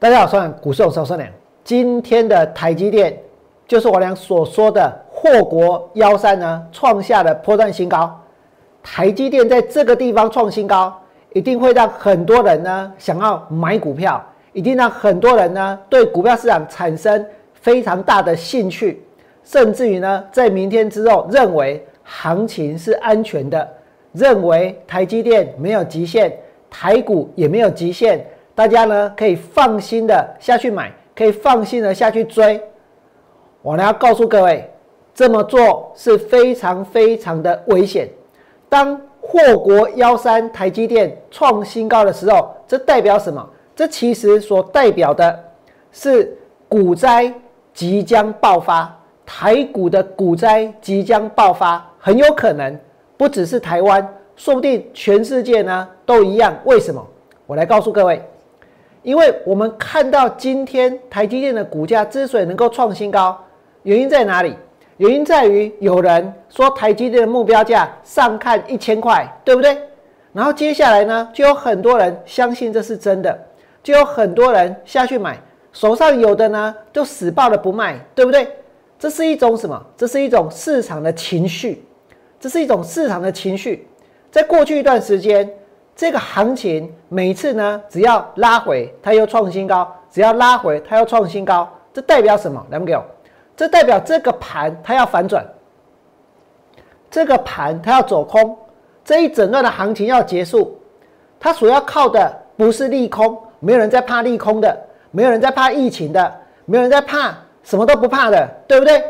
大家好，我是股市手孙良。今天的台积电就是我俩所说的祸国幺三呢，创下了波段新高。台积电在这个地方创新高，一定会让很多人呢想要买股票，一定让很多人呢对股票市场产生非常大的兴趣，甚至于呢在明天之后认为行情是安全的，认为台积电没有极限，台股也没有极限。大家呢可以放心的下去买，可以放心的下去追。我呢要告诉各位，这么做是非常非常的危险。当祸国幺三台积电创新高的时候，这代表什么？这其实所代表的是股灾即将爆发，台股的股灾即将爆发，很有可能不只是台湾，说不定全世界呢都一样。为什么？我来告诉各位。因为我们看到今天台积电的股价之所以能够创新高，原因在哪里？原因在于有人说台积电的目标价上看一千块，对不对？然后接下来呢，就有很多人相信这是真的，就有很多人下去买，手上有的呢就死抱着不卖，对不对？这是一种什么？这是一种市场的情绪，这是一种市场的情绪。在过去一段时间。这个行情每次呢，只要拉回，它又创新高；只要拉回，它又创新高。这代表什么？来给我，这代表这个盘它要反转，这个盘它要走空，这一整段的行情要结束。它所要靠的不是利空，没有人在怕利空的，没有人在怕疫情的，没有人在怕什么都不怕的，对不对？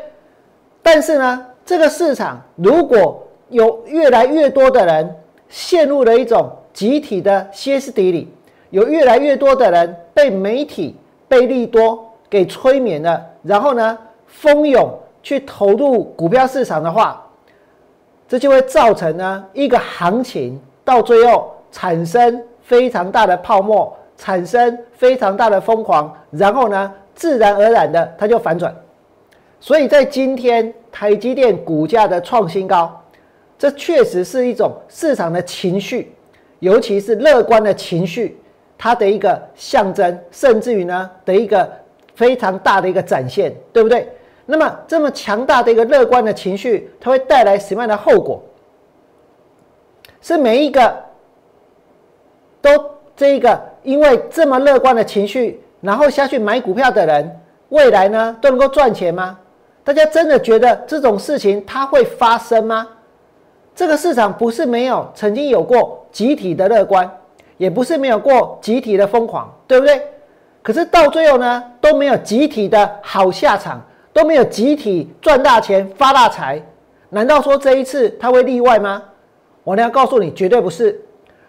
但是呢，这个市场如果有越来越多的人陷入了一种。集体的歇斯底里，有越来越多的人被媒体、被利多给催眠了，然后呢，蜂拥去投入股票市场的话，这就会造成呢一个行情到最后产生非常大的泡沫，产生非常大的疯狂，然后呢，自然而然的它就反转。所以在今天台积电股价的创新高，这确实是一种市场的情绪。尤其是乐观的情绪，它的一个象征，甚至于呢的一个非常大的一个展现，对不对？那么这么强大的一个乐观的情绪，它会带来什么样的后果？是每一个都这一个因为这么乐观的情绪，然后下去买股票的人，未来呢都能够赚钱吗？大家真的觉得这种事情它会发生吗？这个市场不是没有曾经有过集体的乐观，也不是没有过集体的疯狂，对不对？可是到最后呢，都没有集体的好下场，都没有集体赚大钱发大财。难道说这一次它会例外吗？我呢要告诉你，绝对不是。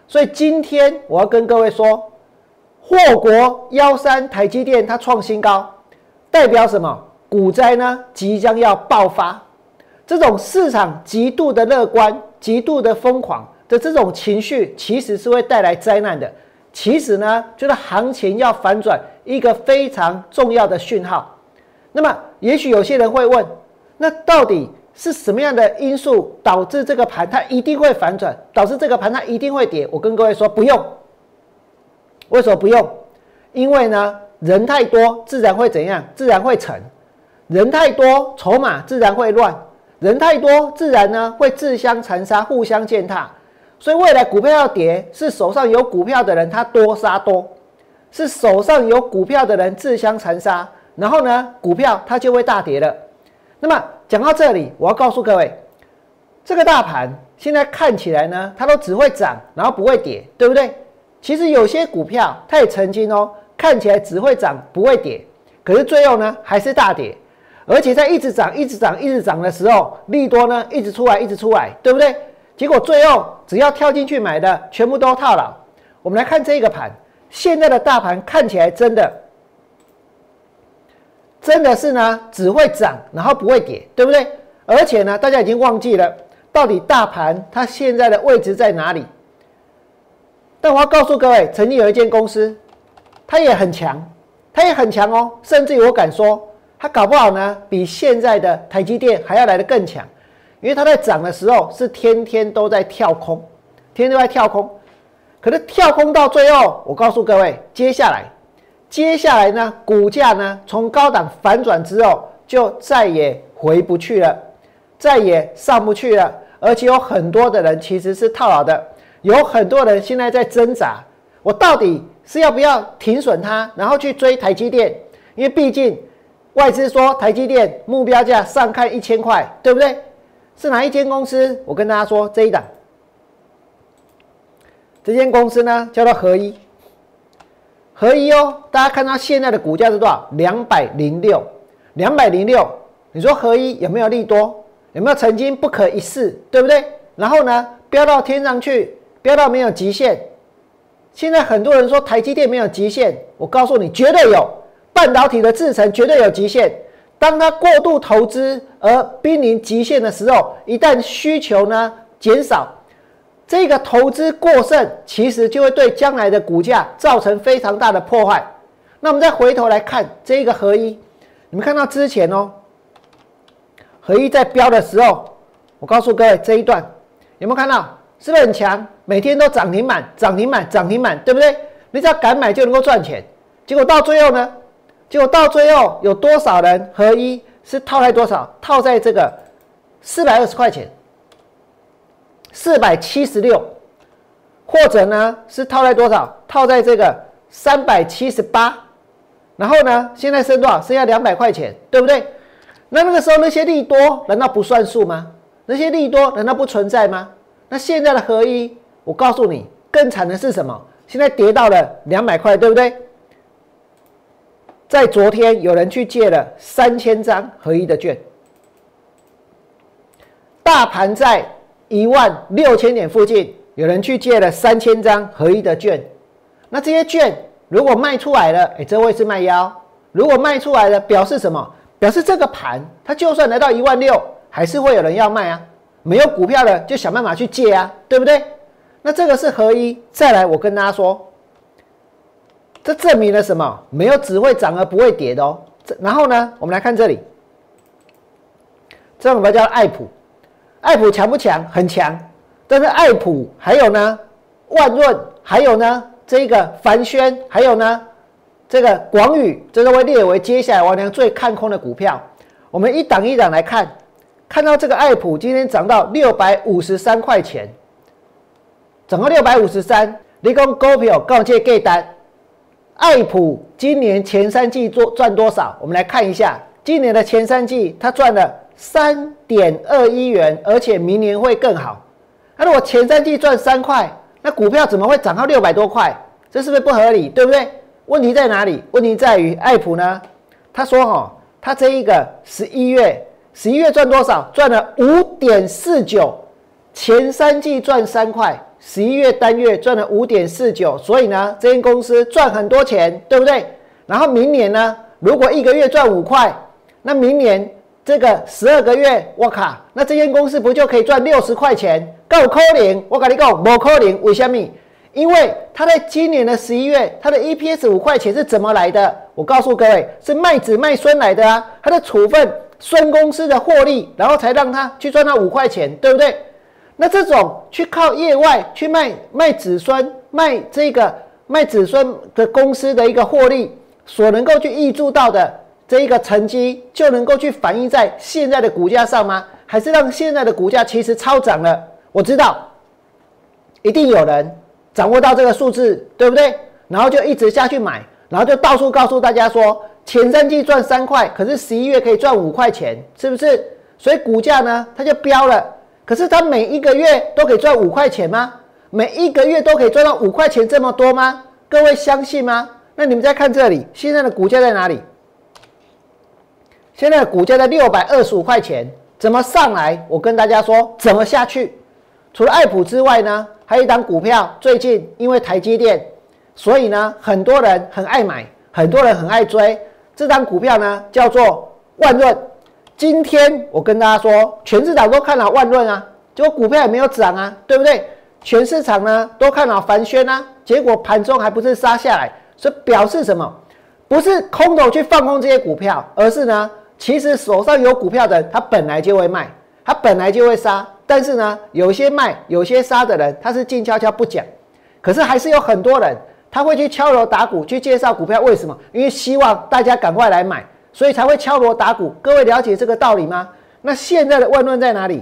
所以今天我要跟各位说，祸国幺三台积电它创新高，代表什么？股灾呢即将要爆发。这种市场极度的乐观、极度的疯狂的这种情绪，其实是会带来灾难的。其实呢，就是行情要反转一个非常重要的讯号。那么，也许有些人会问：那到底是什么样的因素导致这个盘它一定会反转，导致这个盘它一定会跌？我跟各位说，不用。为什么不用？因为呢，人太多，自然会怎样？自然会沉。人太多，筹码自然会乱。人太多，自然呢会自相残杀，互相践踏。所以未来股票要跌，是手上有股票的人他多杀多，是手上有股票的人自相残杀，然后呢股票它就会大跌了。那么讲到这里，我要告诉各位，这个大盘现在看起来呢，它都只会涨，然后不会跌，对不对？其实有些股票它也曾经哦，看起来只会涨不会跌，可是最后呢还是大跌。而且在一直涨、一直涨、一直涨的时候，利多呢一直出来、一直出来，对不对？结果最后只要跳进去买的，全部都套牢。我们来看这个盘，现在的大盘看起来真的，真的是呢只会涨，然后不会跌，对不对？而且呢，大家已经忘记了到底大盘它现在的位置在哪里。但我要告诉各位，曾经有一间公司，它也很强，它也很强哦，甚至于我敢说。它搞不好呢，比现在的台积电还要来得更强，因为它在涨的时候是天天都在跳空，天天都在跳空。可是跳空到最后，我告诉各位，接下来，接下来呢，股价呢从高档反转之后，就再也回不去了，再也上不去了，而且有很多的人其实是套牢的，有很多人现在在挣扎，我到底是要不要停损它，然后去追台积电？因为毕竟外资说台积电目标价上看一千块，对不对？是哪一间公司？我跟大家说这一档，这间公司呢叫做合一。合一哦，大家看到现在的股价是多少？两百零六，两百零六。你说合一有没有利多？有没有曾经不可一世？对不对？然后呢，飙到天上去，飙到没有极限。现在很多人说台积电没有极限，我告诉你，绝对有。半导体的制程绝对有极限。当它过度投资而濒临极限的时候，一旦需求呢减少。这个投资过剩，其实就会对将来的股价造成非常大的破坏。那我们再回头来看这个合一，你们看到之前哦，合一在标的时候，我告诉各位这一段有没有看到？是不是很强？每天都涨停板，涨停板，涨停板，对不对？你只要敢买就能够赚钱。结果到最后呢？结果到最后有多少人合一是套在多少？套在这个四百二十块钱。四百七十六，或者呢是套在多少？套在这个三百七十八，然后呢，现在剩多少？剩下两百块钱，对不对？那那个时候那些利多难道不算数吗？那些利多难道不存在吗？那现在的合一，我告诉你，更惨的是什么？现在跌到了两百块，对不对？在昨天有人去借了三千张合一的券，大盘在。一万六千点附近，有人去借了三千张合一的券，那这些券如果卖出来了，哎，这位是卖腰。如果卖出来了，表示什么？表示这个盘它就算来到一万六，还是会有人要卖啊。没有股票的就想办法去借啊，对不对？那这个是合一。再来，我跟大家说，这证明了什么？没有只会涨而不会跌的哦。然后呢，我们来看这里，这我们叫爱普。爱普强不强？很强，但是爱普还有呢，万润还有呢，这个凡轩还有呢，这个广宇，这都会列为接下来王良最看空的股票。我们一档一档来看，看到这个爱普今天涨到六百五十三块钱，涨到六百五十三，你讲股票告诫给单，爱普今年前三季做赚多少？我们来看一下，今年的前三季它赚了。三点二一元，而且明年会更好。那如果前三季赚三块，那股票怎么会涨到六百多块？这是不是不合理？对不对？问题在哪里？问题在于爱普呢？他说：“哈，他这一个十一月，十一月赚多少？赚了五点四九。前三季赚三块，十一月单月赚了五点四九。所以呢，这间公司赚很多钱，对不对？然后明年呢，如果一个月赚五块，那明年。这个十二个月，我靠，那这间公司不就可以赚六十块钱？够扣零，我跟你讲，不扣零。为什么？因为他在今年的十一月，他的 EPS 五块钱是怎么来的？我告诉各位，是卖子卖孙来的啊！他的处分孙公司的获利，然后才让他去赚那五块钱，对不对？那这种去靠业外去卖卖子孙卖这个卖子孙的公司的一个获利，所能够去预注到的。这一个成绩就能够去反映在现在的股价上吗？还是让现在的股价其实超涨了？我知道，一定有人掌握到这个数字，对不对？然后就一直下去买，然后就到处告诉大家说，前三季赚三块，可是十一月可以赚五块钱，是不是？所以股价呢，它就飙了。可是他每一个月都可以赚五块钱吗？每一个月都可以赚到五块钱这么多吗？各位相信吗？那你们再看这里，现在的股价在哪里？现在的股价在六百二十五块钱，怎么上来？我跟大家说，怎么下去？除了爱普之外呢，还有一档股票，最近因为台积电，所以呢，很多人很爱买，很多人很爱追。这张股票呢，叫做万润。今天我跟大家说，全市场都看好万润啊，结果股票也没有涨啊，对不对？全市场呢都看好凡轩啊，结果盘中还不是杀下来，所以表示什么？不是空头去放空这些股票，而是呢？其实手上有股票的人，他本来就会卖，他本来就会杀。但是呢，有些卖、有些杀的人，他是静悄悄不讲。可是还是有很多人，他会去敲锣打鼓去介绍股票，为什么？因为希望大家赶快来买，所以才会敲锣打鼓。各位了解这个道理吗？那现在的万润在哪里？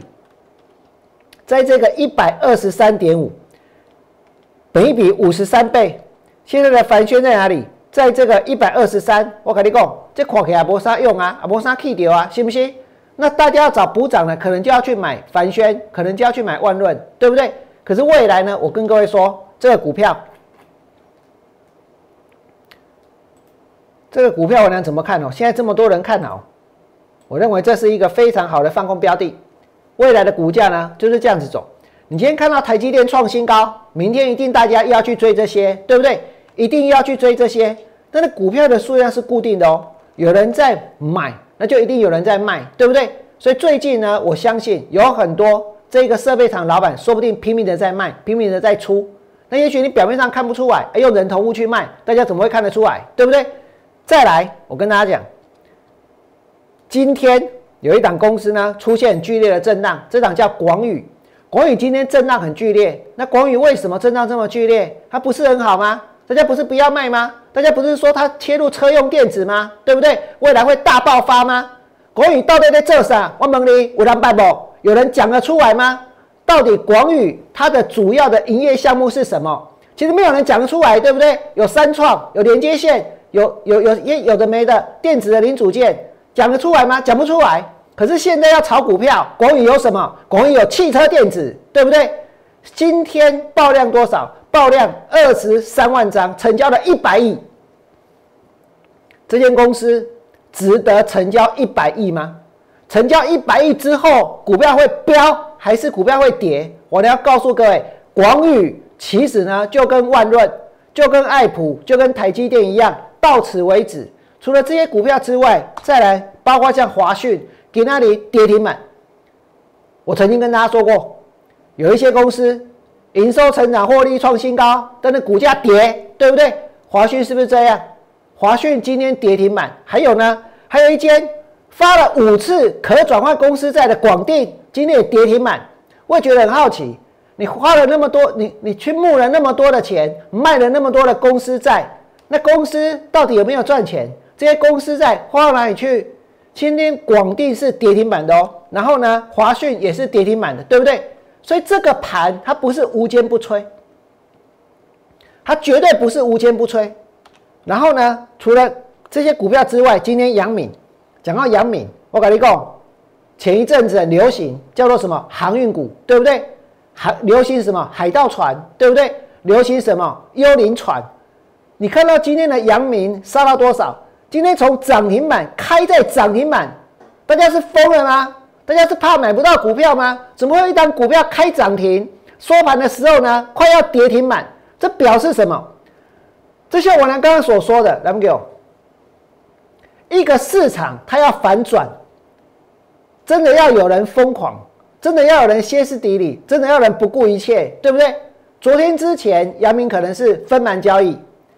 在这个一百二十三点五，本一比五十三倍。现在的凡轩在哪里？在这个一百二十三。我跟你讲，这看起来没啥用啊，没啥气掉啊，信不信？那大家要找补涨的，可能就要去买凡轩，可能就要去买万润，对不对？可是未来呢？我跟各位说，这个股票，这个股票我能怎么看哦？现在这么多人看好，我认为这是一个非常好的放空标的。未来的股价呢，就是这样子走。你今天看到台积电创新高，明天一定大家要去追这些，对不对？一定要去追这些。但是股票的数量是固定的哦，有人在买，那就一定有人在卖，对不对？所以最近呢，我相信有很多这个设备厂老板，说不定拼命的在卖，拼命的在出。那也许你表面上看不出来，用人头物去卖，大家怎么会看得出来，对不对？再来，我跟大家讲，今天。有一档公司呢出现剧烈的震荡，这档叫广宇。广宇今天震荡很剧烈，那广宇为什么震荡这么剧烈？它不是很好吗？大家不是不要卖吗？大家不是说它切入车用电子吗？对不对？未来会大爆发吗？广宇到底在做啥？我问你，有人办不？有人讲得出来吗？到底广宇它的主要的营业项目是什么？其实没有人讲得出来，对不对？有三创，有连接线，有有有有有的没的电子的零组件。讲得出来吗？讲不出来。可是现在要炒股票，广宇有什么？广宇有汽车电子，对不对？今天爆量多少？爆量二十三万张，成交了一百亿。这间公司值得成交一百亿吗？成交一百亿之后，股票会飙还是股票会跌？我呢要告诉各位，广宇其实呢，就跟万润、就跟爱普、就跟台积电一样，到此为止。除了这些股票之外，再来包括像华讯，给那里跌停板。我曾经跟大家说过，有一些公司营收成长、获利创新高，但是股价跌，对不对？华讯是不是这样？华讯今天跌停板。还有呢，还有一间发了五次可转换公司债的广电，今天也跌停板。我也觉得很好奇，你花了那么多，你你去募了那么多的钱，卖了那么多的公司债，那公司到底有没有赚钱？这些公司在花到哪里去？今天广电是跌停板的哦，然后呢，华讯也是跌停板的，对不对？所以这个盘它不是无坚不摧，它绝对不是无坚不摧。然后呢，除了这些股票之外，今天杨敏讲到杨敏，我跟你讲，前一阵子流行叫做什么航运股，对不对？海流行什么海盗船，对不对？流行什么幽灵船？你看到今天的阳明杀到多少？今天从涨停板开在涨停板，大家是疯了吗？大家是怕买不到股票吗？怎么会一档股票开涨停，收盘的时候呢，快要跌停板？这表示什么？这像我娘刚刚所说的，来给我一个市场，它要反转，真的要有人疯狂，真的要有人歇斯底里，真的要有人不顾一切，对不对？昨天之前，阳明可能是分盘交易，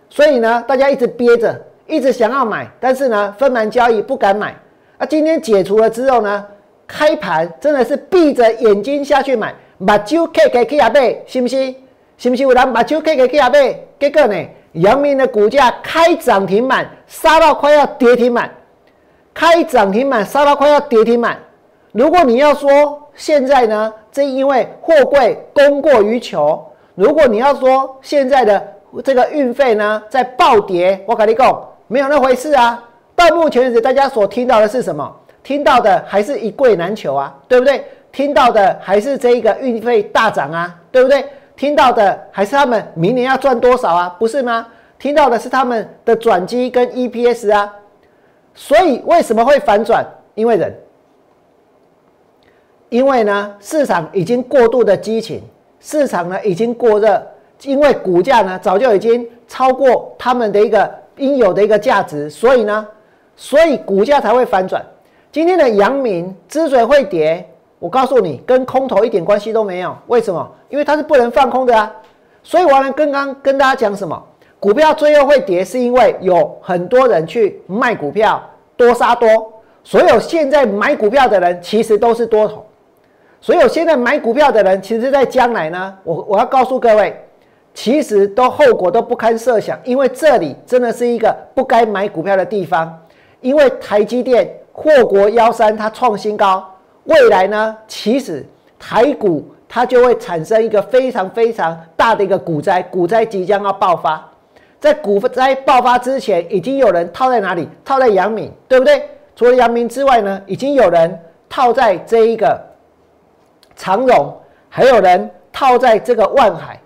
所以呢，大家一直憋着。一直想要买，但是呢，分盘交易不敢买。啊，今天解除了之后呢，开盘真的是闭着眼睛下去买，把酒 K 给 K 阿贝，信不信？信不信？有人把酒 K 给 K 阿贝，结果呢，阳明的股价开涨停板，杀到快要跌停板，开涨停板杀到快要跌停板。如果你要说现在呢，正因为货柜供过于求，如果你要说现在的这个运费呢在暴跌，我跟你讲。没有那回事啊！到目前为止，大家所听到的是什么？听到的还是一贵难求啊，对不对？听到的还是这一个运费大涨啊，对不对？听到的还是他们明年要赚多少啊，不是吗？听到的是他们的转机跟 EPS 啊。所以为什么会反转？因为人，因为呢市场已经过度的激情，市场呢已经过热，因为股价呢早就已经超过他们的一个。应有的一个价值，所以呢，所以股价才会反转。今天的阳明之所以会跌，我告诉你，跟空头一点关系都没有。为什么？因为它是不能放空的啊。所以我刚刚跟大家讲什么？股票最后会跌，是因为有很多人去卖股票，多杀多。所有现在买股票的人，其实都是多头。所有现在买股票的人，其实在将来呢，我我要告诉各位，其实都后果都不堪设想，因为这里真的是一个不该买股票的地方。因为台积电祸国幺三，它创新高，未来呢，其实台股它就会产生一个非常非常大的一个股灾，股灾即将要爆发。在股灾爆发之前，已经有人套在哪里？套在阳明，对不对？除了阳明之外呢，已经有人套在这一个长荣，还有人套在这个万海。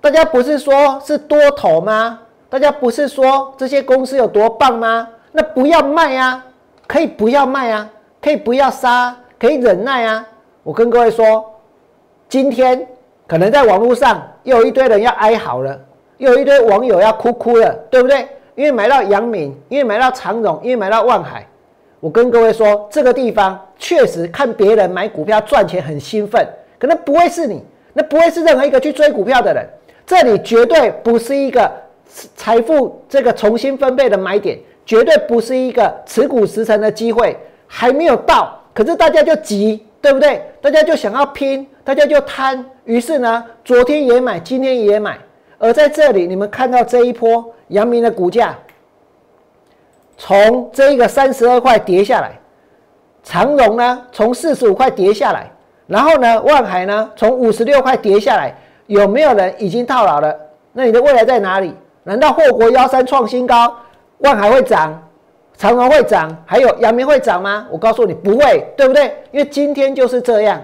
大家不是说是多头吗？大家不是说这些公司有多棒吗？那不要卖啊，可以不要卖啊，可以不要杀，可以忍耐啊。我跟各位说，今天可能在网络上又有一堆人要哀嚎了。又有一堆网友要哭哭了，对不对？因为买到阳明，因为买到长荣，因为买到万海。我跟各位说，这个地方确实看别人买股票赚钱很兴奋，可能不会是你，那不会是任何一个去追股票的人。这里绝对不是一个财富这个重新分配的买点，绝对不是一个持股十成的机会，还没有到。可是大家就急，对不对？大家就想要拼，大家就贪，于是呢，昨天也买，今天也买。而在这里，你们看到这一波阳明的股价，从这一个三十二块跌下来，长荣呢从四十五块跌下来，然后呢万海呢从五十六块跌下来，有没有人已经套牢了？那你的未来在哪里？难道祸国幺三创新高，万海会涨，长荣会涨，还有阳明会涨吗？我告诉你不会，对不对？因为今天就是这样，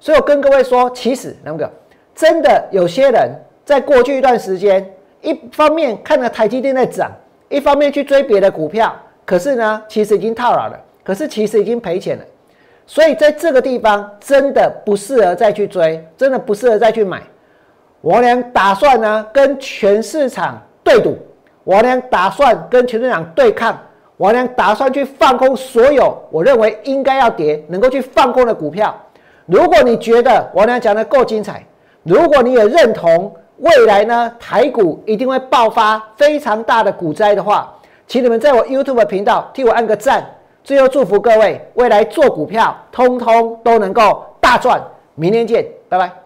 所以我跟各位说，其实那个真的有些人。在过去一段时间，一方面看着台积电在涨，一方面去追别的股票，可是呢，其实已经套牢了，可是其实已经赔钱了。所以在这个地方真的不适合再去追，真的不适合再去买。我俩打算呢跟全市场对赌，我俩打算跟全市场对抗，我俩打算去放空所有我认为应该要跌、能够去放空的股票。如果你觉得我俩讲的够精彩，如果你也认同。未来呢，台股一定会爆发非常大的股灾的话，请你们在我 YouTube 频道替我按个赞。最后祝福各位未来做股票，通通都能够大赚。明天见，拜拜。